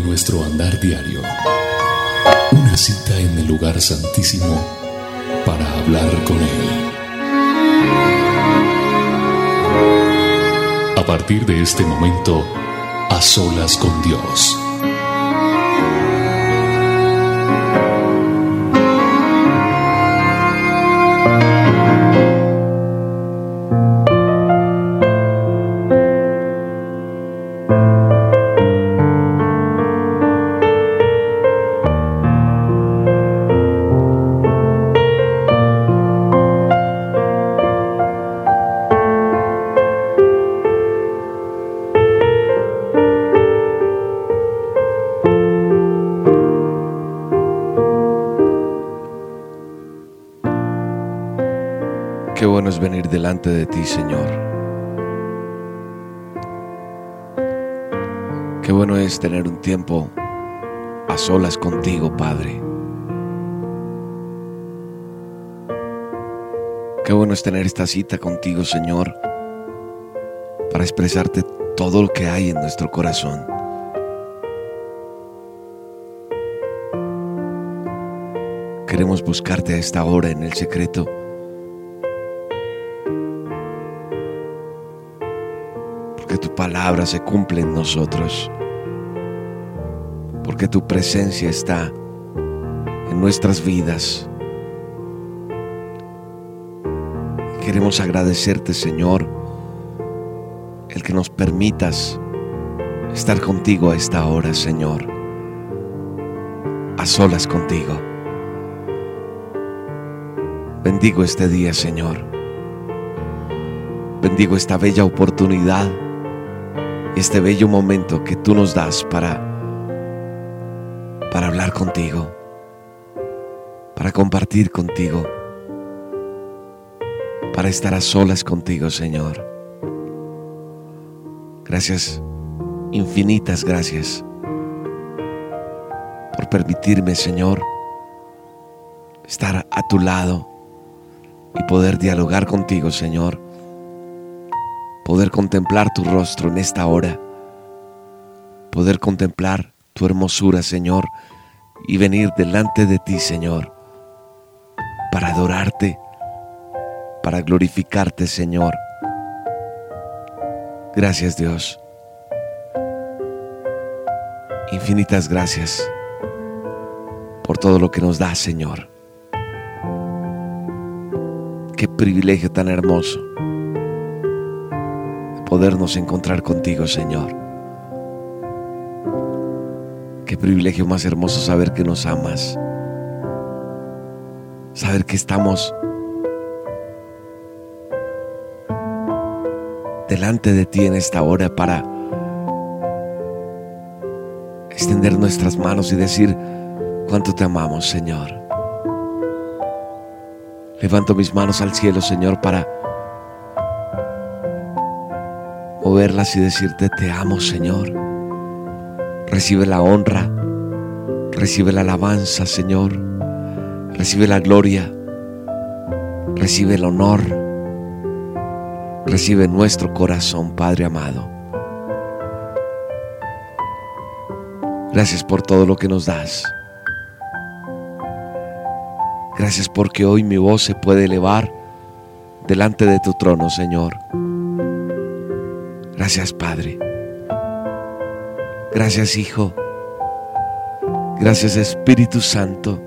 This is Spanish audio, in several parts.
nuestro andar diario. Una cita en el lugar santísimo para hablar con Él. A partir de este momento, a solas con Dios Qué bueno es tener un tiempo a solas contigo, Padre. Qué bueno es tener esta cita contigo, Señor, para expresarte todo lo que hay en nuestro corazón. Queremos buscarte a esta hora en el secreto palabra se cumple en nosotros, porque tu presencia está en nuestras vidas. Queremos agradecerte, Señor, el que nos permitas estar contigo a esta hora, Señor, a solas contigo. Bendigo este día, Señor. Bendigo esta bella oportunidad este bello momento que tú nos das para, para hablar contigo, para compartir contigo, para estar a solas contigo, Señor. Gracias, infinitas gracias por permitirme, Señor, estar a tu lado y poder dialogar contigo, Señor poder contemplar tu rostro en esta hora, poder contemplar tu hermosura, Señor, y venir delante de ti, Señor, para adorarte, para glorificarte, Señor. Gracias, Dios. Infinitas gracias por todo lo que nos da, Señor. Qué privilegio tan hermoso podernos encontrar contigo, Señor. Qué privilegio más hermoso saber que nos amas. Saber que estamos delante de ti en esta hora para extender nuestras manos y decir cuánto te amamos, Señor. Levanto mis manos al cielo, Señor, para moverlas y decirte, te amo Señor. Recibe la honra, recibe la alabanza Señor, recibe la gloria, recibe el honor, recibe nuestro corazón Padre amado. Gracias por todo lo que nos das. Gracias porque hoy mi voz se puede elevar delante de tu trono, Señor. Gracias Padre. Gracias Hijo. Gracias Espíritu Santo.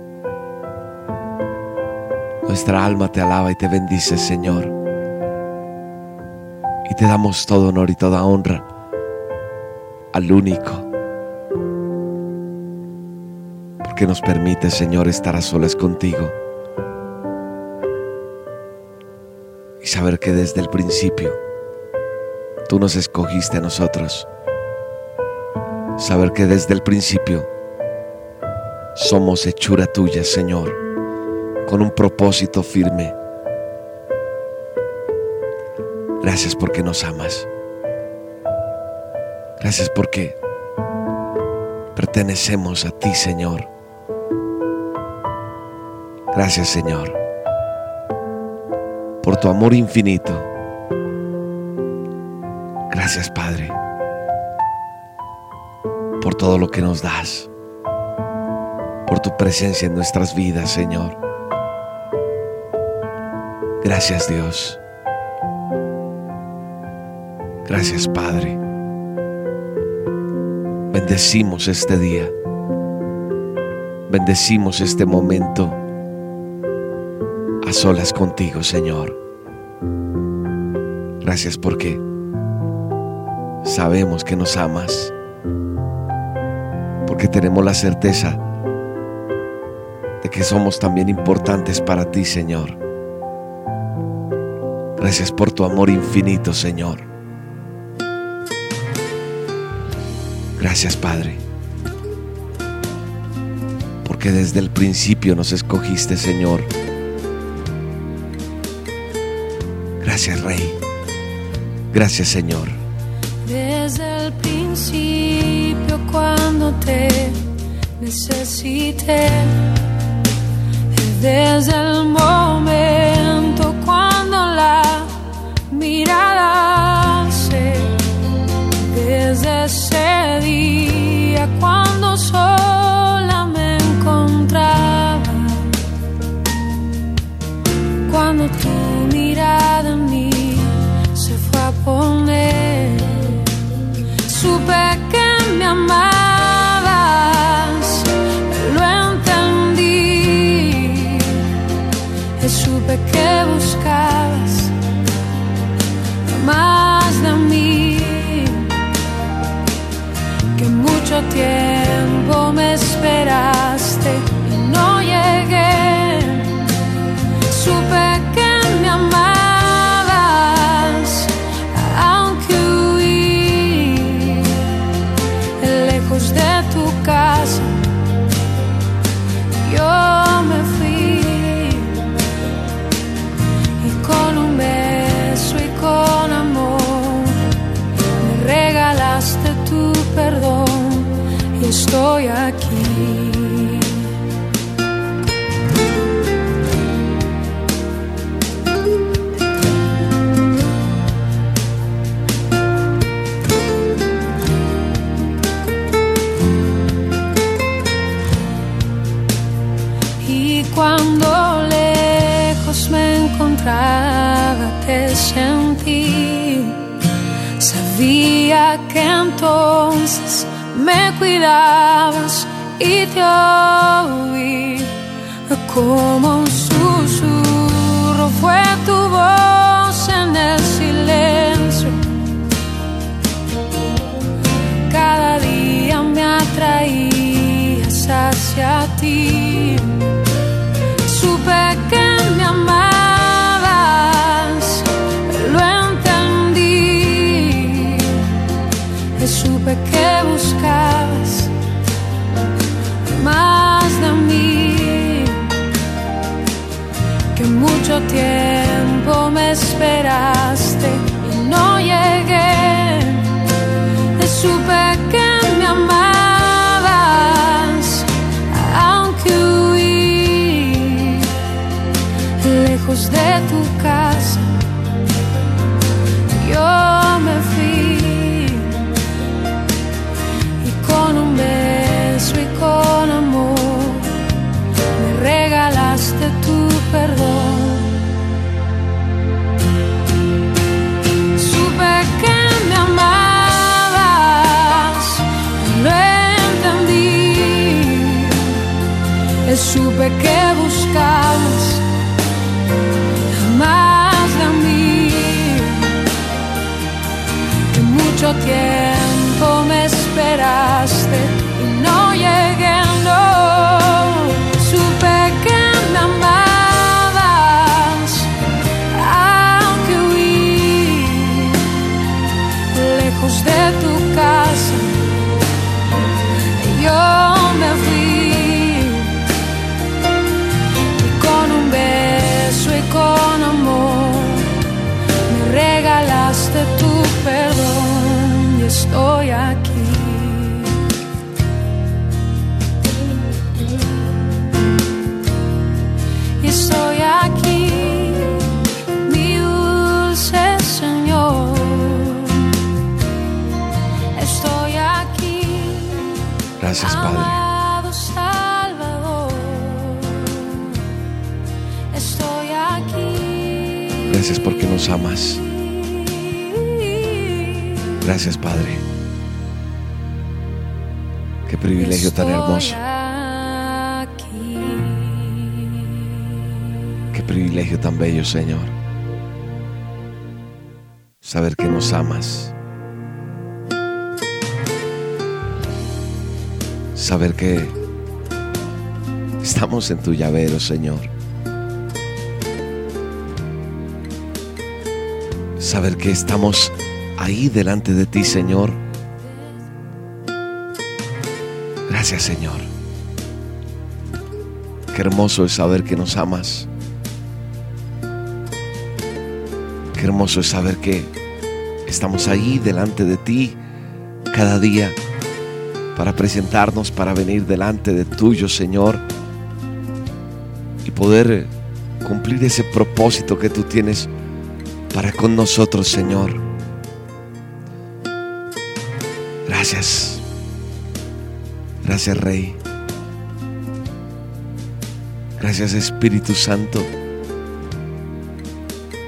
Nuestra alma te alaba y te bendice Señor. Y te damos todo honor y toda honra al único. Porque nos permite Señor estar a solas contigo. Y saber que desde el principio tú nos escogiste a nosotros. Saber que desde el principio somos hechura tuya, Señor, con un propósito firme. Gracias porque nos amas. Gracias porque pertenecemos a ti, Señor. Gracias, Señor, por tu amor infinito Gracias, Padre, por todo lo que nos das, por tu presencia en nuestras vidas, Señor. Gracias Dios. Gracias Padre. Bendecimos este día. Bendecimos este momento a solas contigo, Señor. Gracias porque sabemos que nos amas, porque tenemos la certeza de que somos también importantes para ti, Señor. Gracias por tu amor infinito, Señor. Gracias, Padre, porque desde el principio nos escogiste, Señor. Gracias, Rey. Gracias, Señor. El principio cuando te necesité, desde el momento Como un susurro fue tu voz en el silencio. Cada día me atraías hacia ti. Que buscabas más de mí, que mucho tiempo Gracias, Padre. Amado Salvador, estoy aquí. Gracias porque nos amas. Gracias, Padre. Qué privilegio tan hermoso. Qué privilegio tan bello, Señor. Saber que nos amas. Saber que estamos en tu llavero, Señor. Saber que estamos ahí delante de ti, Señor. Gracias, Señor. Qué hermoso es saber que nos amas. Qué hermoso es saber que estamos ahí delante de ti cada día para presentarnos, para venir delante de tuyo, Señor, y poder cumplir ese propósito que tú tienes para con nosotros, Señor. Gracias. Gracias, Rey. Gracias, Espíritu Santo.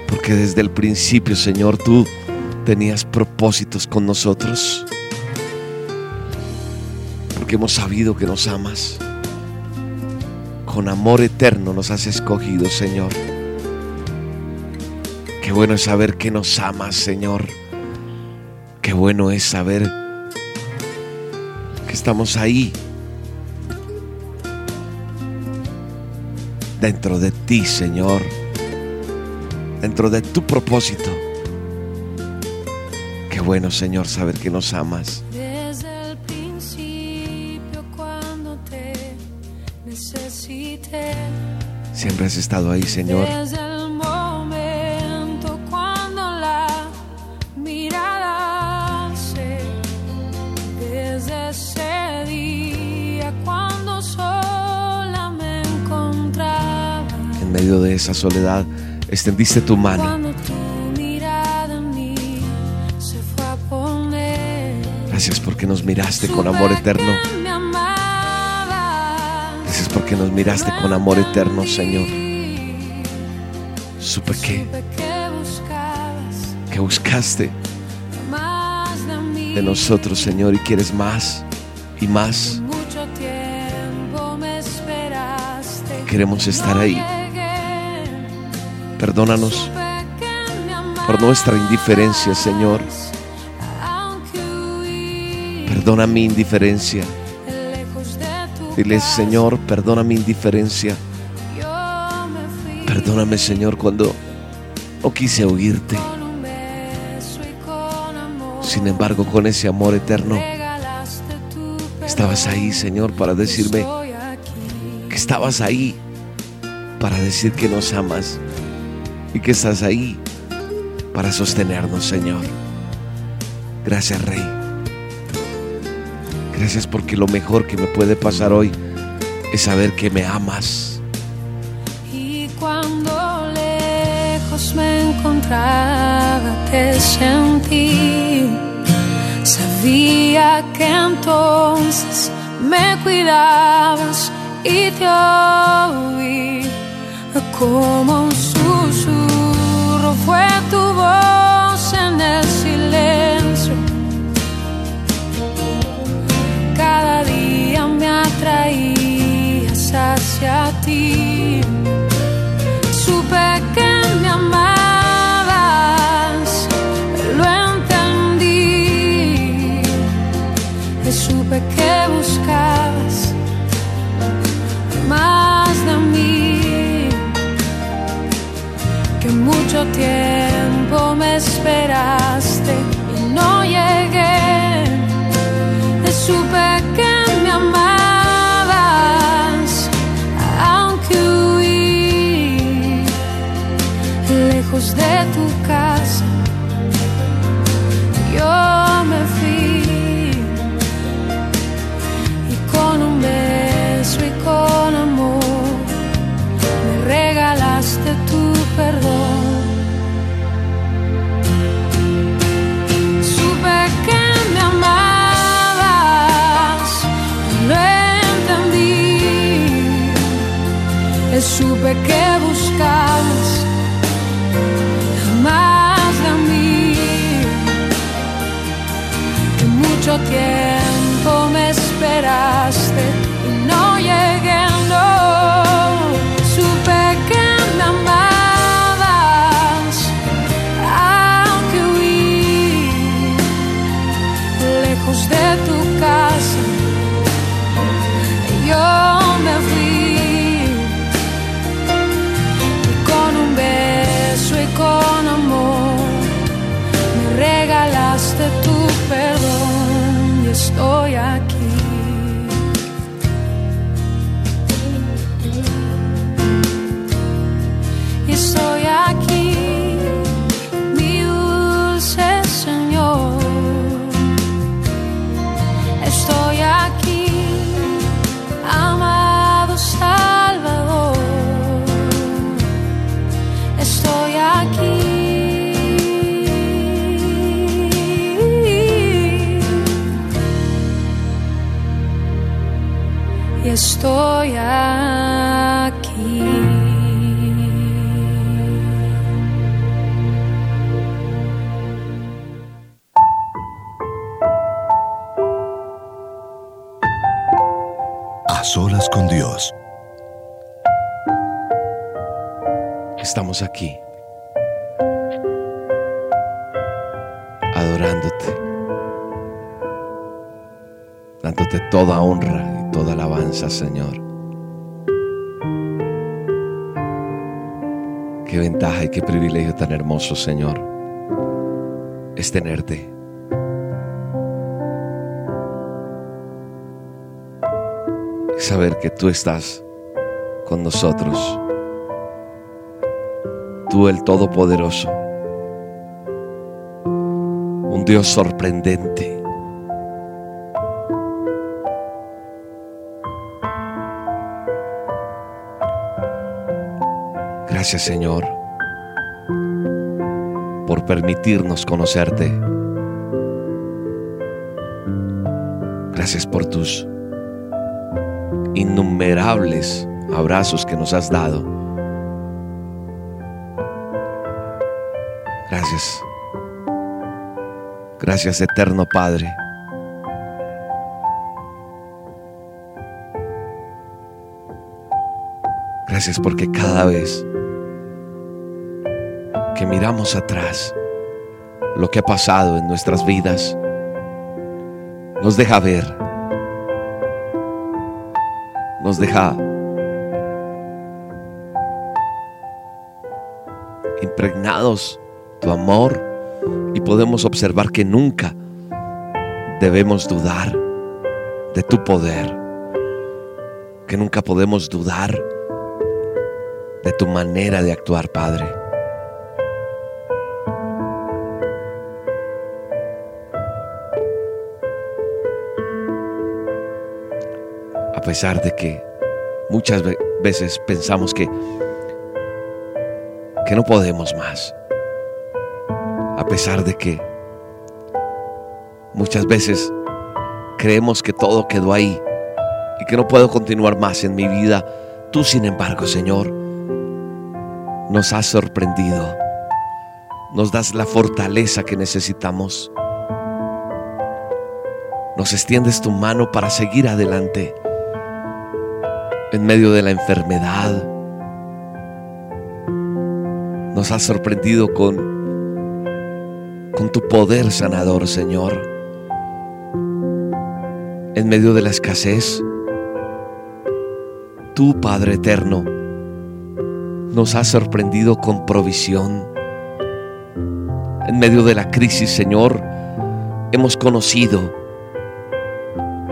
Porque desde el principio, Señor, tú tenías propósitos con nosotros. Porque hemos sabido que nos amas. Con amor eterno nos has escogido, Señor. Qué bueno es saber que nos amas, Señor. Qué bueno es saber que estamos ahí. Dentro de ti, Señor. Dentro de tu propósito. Qué bueno, Señor, saber que nos amas. Siempre has estado ahí, Señor. Desde el momento cuando la mirada alcé. Desde ese día cuando sola me encontraba. En medio de esa soledad, extendiste tu mano. Se. Gracias porque nos miraste con amor eterno. Porque nos miraste con amor eterno, Señor. Supe que, que que buscaste de nosotros, Señor, y quieres más y más. Queremos estar ahí. Perdónanos que por nuestra indiferencia, Señor. Perdona mi indiferencia. Dile, Señor, perdona mi indiferencia. Perdóname, Señor, cuando no quise oírte. Sin embargo, con ese amor eterno, estabas ahí, Señor, para decirme que estabas ahí para decir que nos amas y que estás ahí para sostenernos, Señor. Gracias, Rey. Gracias porque lo mejor que me puede pasar hoy es saber que me amas. Y cuando lejos me encontraba, te sentí. Sabía que entonces me cuidabas y te oí. Como un susurro fue tu voz en el ti. Que buscabas más de mí, que mucho tiempo Aquí, adorándote, dándote toda honra y toda alabanza, Señor. Qué ventaja y qué privilegio tan hermoso, Señor, es tenerte. Saber que tú estás con nosotros tú el Todopoderoso, un Dios sorprendente. Gracias Señor por permitirnos conocerte. Gracias por tus innumerables abrazos que nos has dado. Gracias. Gracias eterno Padre. Gracias porque cada vez que miramos atrás lo que ha pasado en nuestras vidas, nos deja ver, nos deja impregnados tu amor y podemos observar que nunca debemos dudar de tu poder, que nunca podemos dudar de tu manera de actuar, Padre. A pesar de que muchas ve- veces pensamos que que no podemos más. A pesar de que muchas veces creemos que todo quedó ahí y que no puedo continuar más en mi vida, tú sin embargo, Señor, nos has sorprendido. Nos das la fortaleza que necesitamos. Nos extiendes tu mano para seguir adelante en medio de la enfermedad, nos has sorprendido con, con tu poder sanador, Señor. En medio de la escasez, tú, Padre eterno, nos has sorprendido con provisión. En medio de la crisis, Señor, hemos conocido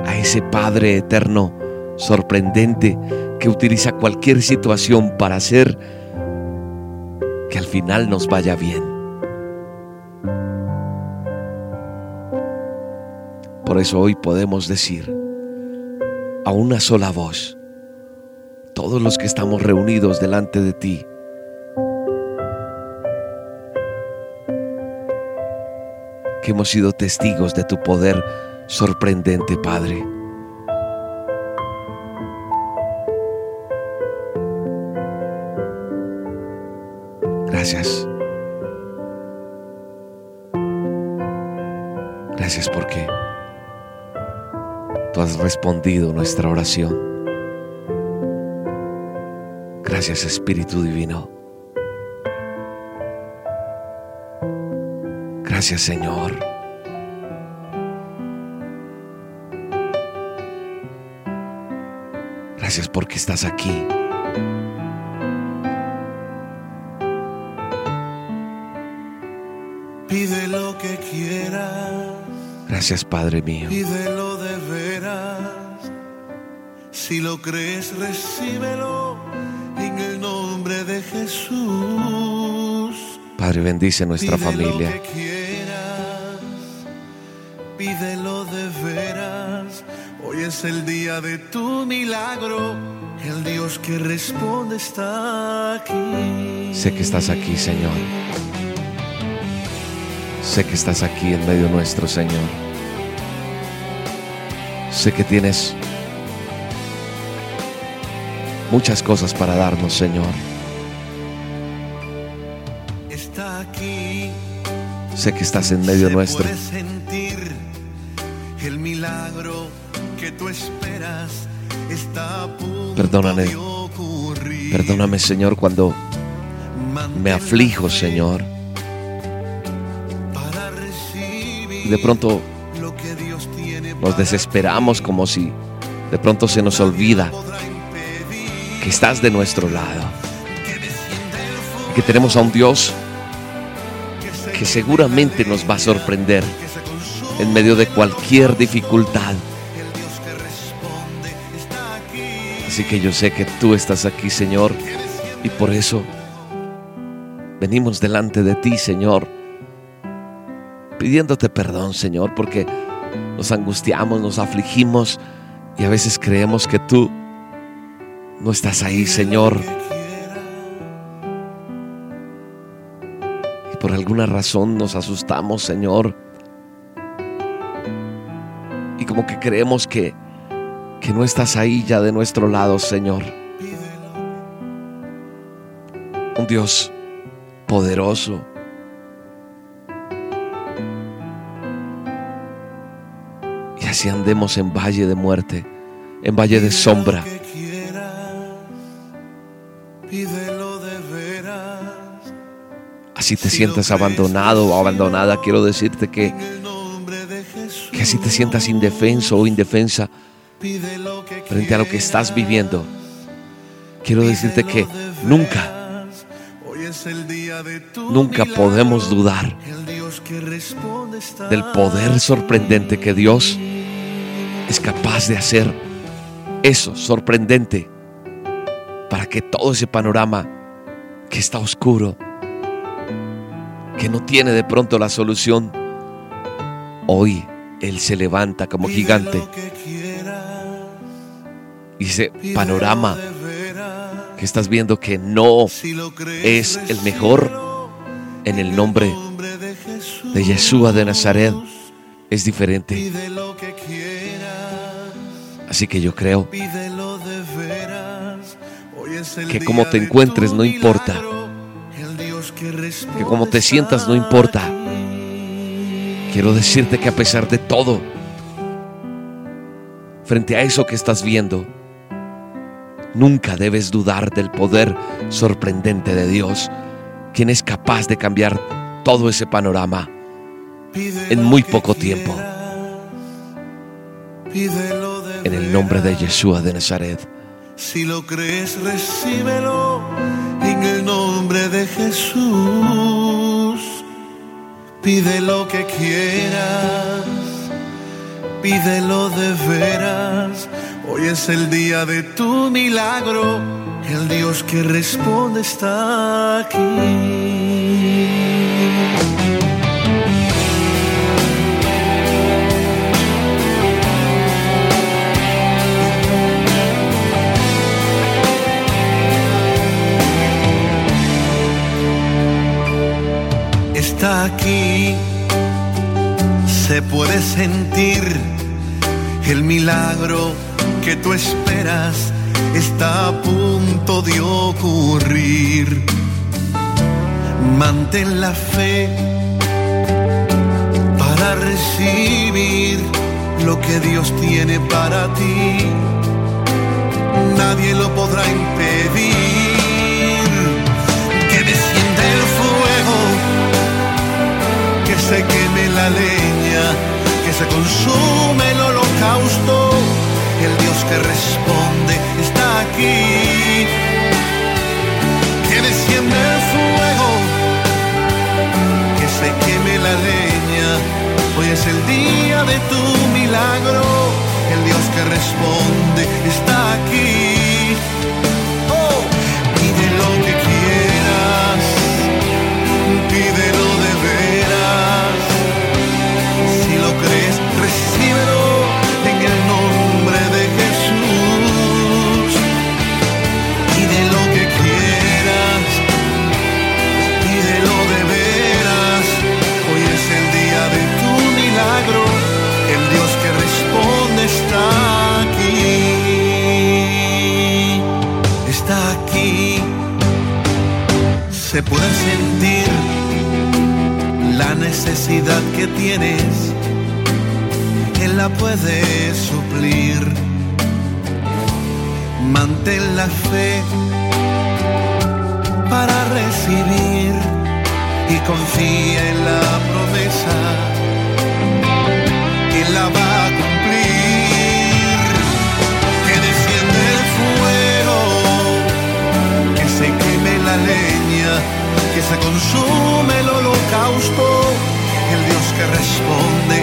a ese Padre eterno sorprendente que utiliza cualquier situación para hacer que al final nos vaya bien. Por eso hoy podemos decir a una sola voz, todos los que estamos reunidos delante de ti, que hemos sido testigos de tu poder sorprendente, Padre. Gracias. Respondido nuestra oración. Gracias Espíritu Divino. Gracias Señor. Gracias porque estás aquí. Pide lo que quieras. Gracias Padre mío. Pídelo de veras. Si lo crees, recíbelo en el nombre de Jesús. Padre, bendice nuestra Pide familia. Lo que quieras. Pídelo de veras. Hoy es el día de tu milagro. El Dios que responde está aquí. Sé que estás aquí, Señor. Sé que estás aquí en medio nuestro, Señor. Sé que tienes muchas cosas para darnos, Señor. Está aquí. Sé que estás en medio Se nuestro. puede sentir el milagro que tú esperas está a punto Perdóname. de. Perdóname, Señor, cuando me aflijo, Señor. Para recibir Y de pronto lo que Dios tiene nos desesperamos como si de pronto se nos olvida que estás de nuestro lado. que tenemos a un Dios que se que seguramente nos va a sorprender en medio de cualquier dificultad. Así que yo sé que tú estás aquí, Señor, y por eso venimos delante de ti, Señor, pidiéndote perdón, Señor, porque nos angustiamos, nos afligimos y a veces creemos que tú no estás ahí, Señor. Y por alguna razón nos asustamos, Señor. Y como que creemos que, que no estás ahí ya de nuestro lado, Señor. Un Dios poderoso. Y así andemos en valle de muerte, en valle de sombra. Así te sientas abandonado o abandonada, quiero decirte que, que así te sientas indefenso o indefensa frente a lo que estás viviendo. Quiero decirte que nunca, nunca podemos dudar del poder sorprendente que Dios es capaz de hacer. Eso, sorprendente, para que todo ese panorama que está oscuro, que no tiene de pronto la solución, hoy Él se levanta como gigante y ese panorama que estás viendo que no es el mejor en el nombre de Jesús, de Yeshua de Nazaret es diferente. Así que yo creo Que como te encuentres no importa. Que, como te sientas no importa. Quiero decirte que a pesar de todo, frente a eso que estás viendo, nunca debes dudar del poder sorprendente de Dios, quien es capaz de cambiar todo ese panorama en muy poco tiempo. En el nombre de. Yeshua de Nazaret. Si lo crees, recíbelo en el nombre de Jesús. Pide lo que quieras, pídelo de veras. Hoy es el día de tu milagro. El Dios que responde está aquí. está aquí, se puede sentir el milagro que tú esperas está a punto de ocurrir. Mantén la fe para recibir lo que Dios tiene para ti. Nadie lo podrá impedir. se queme la leña, que se consume el holocausto. El Dios que responde está aquí. Que desciende el fuego, que se queme la leña. Hoy es el día de tu milagro. El Dios que responde está aquí. responde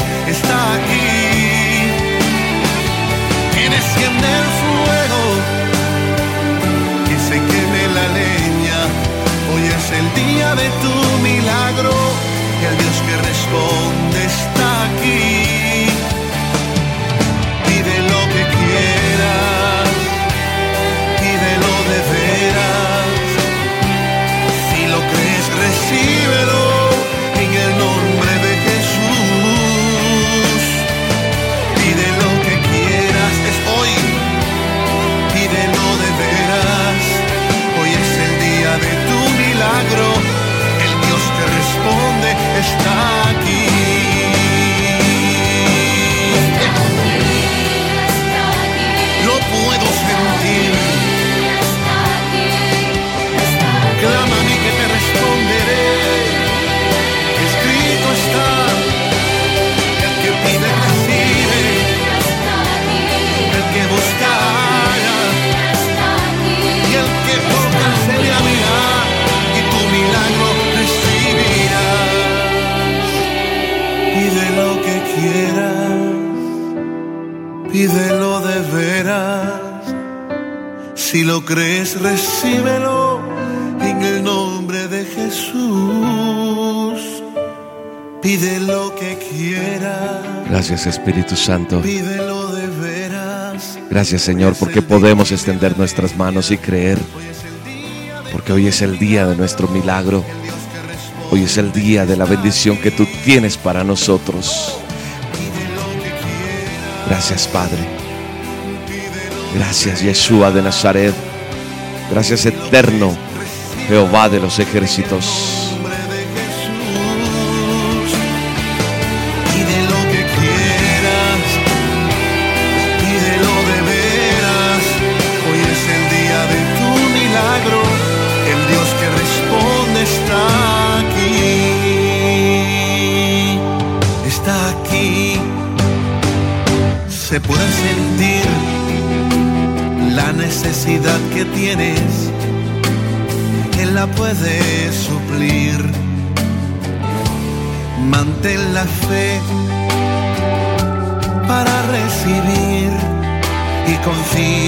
Gracias Espíritu Santo. Gracias Señor porque podemos extender nuestras manos y creer. Porque hoy es el día de nuestro milagro. Hoy es el día de la bendición que tú tienes para nosotros. Gracias Padre. Gracias Yeshua de Nazaret. Gracias eterno Jehová de los ejércitos. nace para recibir y confiar.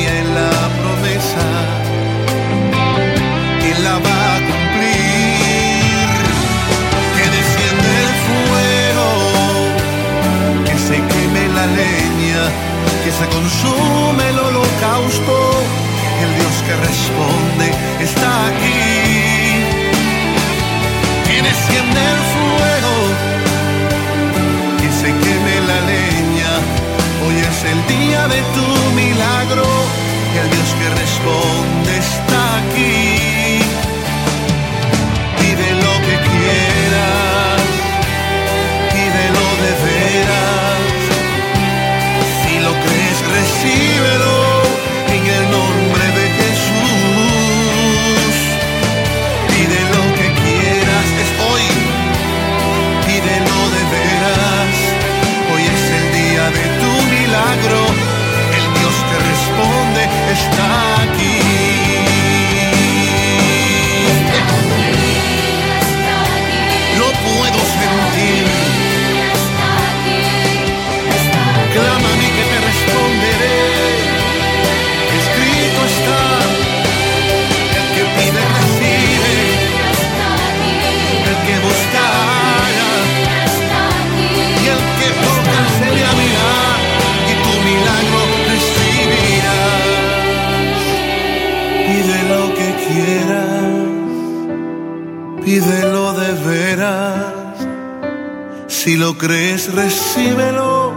Lo crees, recíbelo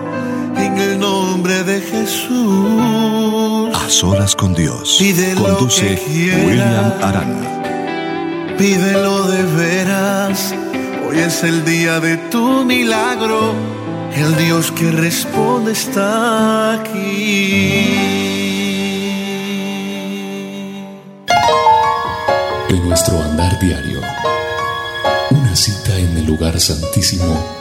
en el nombre de Jesús. A solas con Dios. Pídelo Conduce que quieras. William Arana. Pídelo de veras, hoy es el día de tu milagro. El Dios que responde está aquí. En nuestro andar diario, una cita en el lugar santísimo